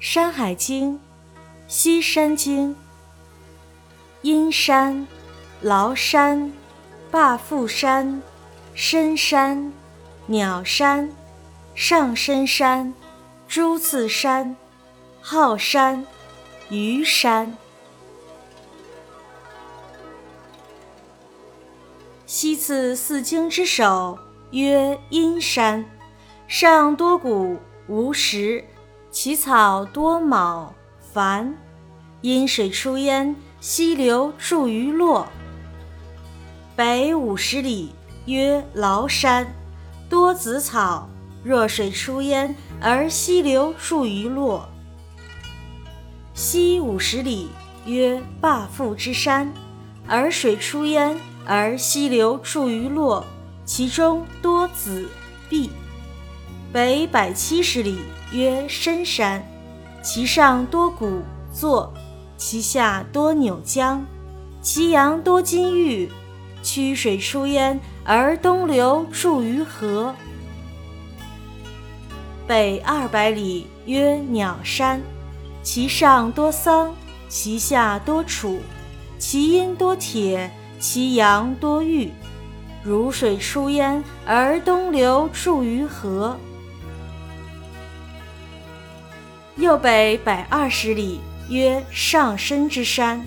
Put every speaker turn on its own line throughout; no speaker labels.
山海经·西山经》：阴山、崂山、霸富山、深山、鸟山、上深山、朱次山、浩山、虞山。西次四经之首，曰阴山，上多谷，无石。其草多卯繁，阴水出焉，溪流注于洛。北五十里，曰崂山，多紫草，若水出焉，而溪流注于洛。西五十里，曰霸富之山，而水出焉，而溪流注于洛，其中多紫碧。北百七十里，曰深山，其上多谷作，其下多扭浆，其阳多金玉，曲水出焉，而东流注于河。北二百里，曰鸟山，其上多桑，其下多楚，其阴多铁，其阳多玉，如水出焉，而东流注于河。右北百二十里，曰上深之山，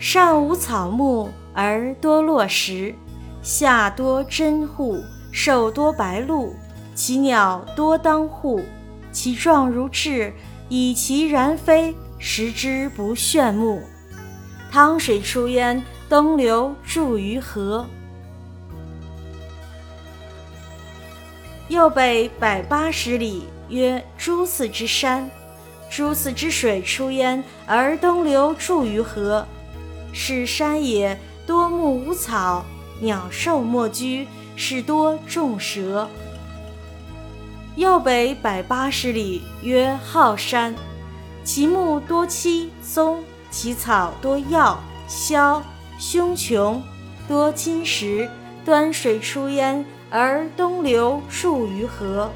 上无草木，而多落石；下多真户，兽多白鹭，其鸟多当户，其状如雉，以其然飞，食之不炫目。汤水出焉，东流注于河。右北百八十里，曰朱次之山。诸此之水出焉，而东流注于河，是山也。多木无草，鸟兽莫居，是多众蛇。右北百八十里，曰浩山，其木多漆松，其草多药硝凶琼，多金石，端水出焉，而东流注于河。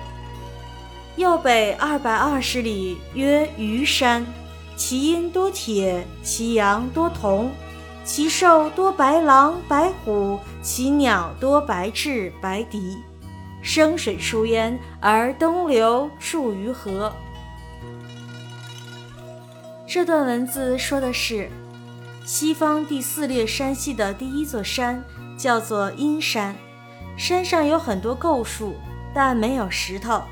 右北二百二十里，曰虞山，其阴多铁，其阳多铜，其兽多白狼、白虎，其鸟多白雉、白狄。生水出焉，而东流注于河。这段文字说的是，西方第四列山系的第一座山叫做阴山，山上有很多构树，但没有石头。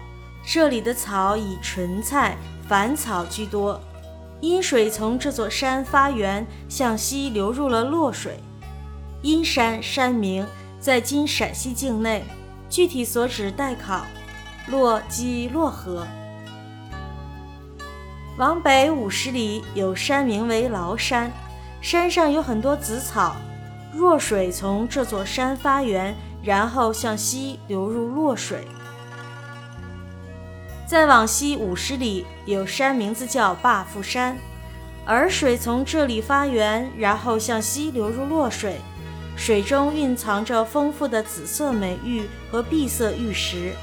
这里的草以纯菜、繁草居多。阴水从这座山发源，向西流入了洛水。阴山山名在今陕西境内，具体所指待考。洛即洛河。往北五十里有山名为崂山，山上有很多紫草。弱水从这座山发源，然后向西流入洛水。再往西五十里有山，名字叫霸富山，而水从这里发源，然后向西流入洛水，水中蕴藏着丰富的紫色美玉和碧色玉石。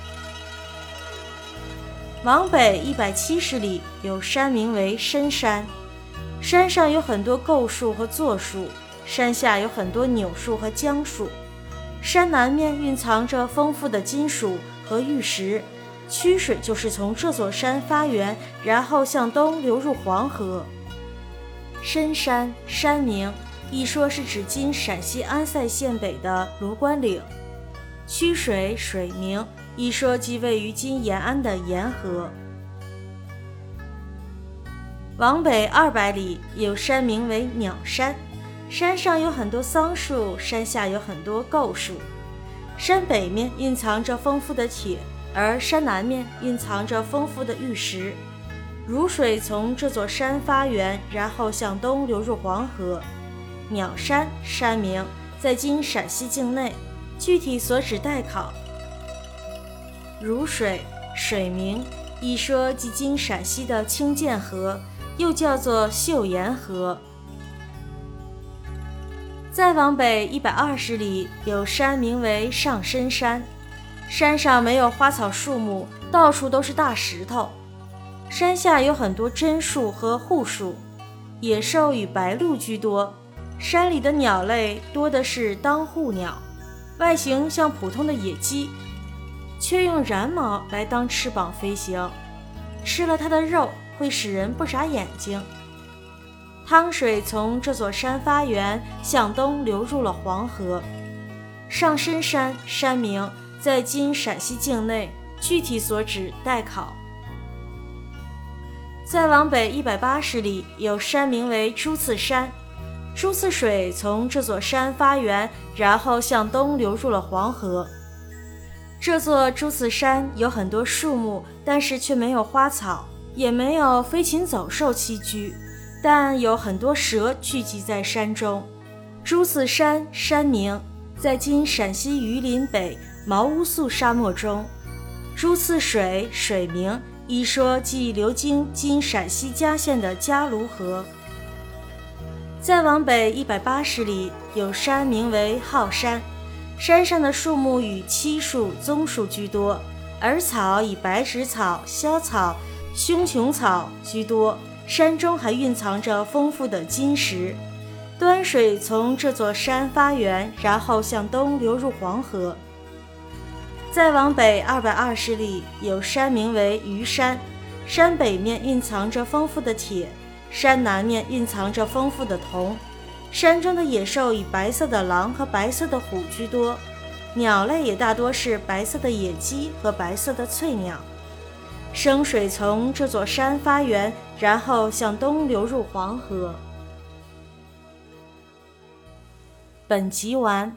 往北一百七十里有山，名为深山，山上有很多构树和座树，山下有很多扭树和浆树，山南面蕴藏着丰富的金属和玉石。曲水就是从这座山发源，然后向东流入黄河。深山山名，一说是指今陕西安塞县北的卢关岭；曲水水名，一说即位于今延安的延河。往北二百里有山名为鸟山，山上有很多桑树，山下有很多构树，山北面蕴藏着丰富的铁。而山南面蕴藏着丰富的玉石，如水从这座山发源，然后向东流入黄河。鸟山山名在今陕西境内，具体所指待考。如水水名，一说即今陕西的清涧河，又叫做岫岩河。再往北一百二十里，有山名为上深山。山上没有花草树木，到处都是大石头。山下有很多榛树和护树，野兽与白鹭居多。山里的鸟类多的是当户鸟，外形像普通的野鸡，却用髯毛来当翅膀飞行。吃了它的肉会使人不眨眼睛。汤水从这座山发源，向东流入了黄河。上深山山名在今陕西境内，具体所指待考。再往北一百八十里，有山名为朱次山。朱次水从这座山发源，然后向东流入了黄河。这座朱次山有很多树木，但是却没有花草，也没有飞禽走兽栖居，但有很多蛇聚集在山中。朱次山山名在今陕西榆林北毛乌素沙漠中。朱次水水名。一说即流经今陕西嘉县的嘉卢河。再往北一百八十里，有山名为浩山，山上的树木以漆树、棕树居多，而草以白芷草、萧草、胸琼草居多。山中还蕴藏着丰富的金石。端水从这座山发源，然后向东流入黄河。再往北二百二十里，有山名为虞山，山北面蕴藏着丰富的铁，山南面蕴藏着丰富的铜。山中的野兽以白色的狼和白色的虎居多，鸟类也大多是白色的野鸡和白色的翠鸟。生水从这座山发源，然后向东流入黄河。本集完。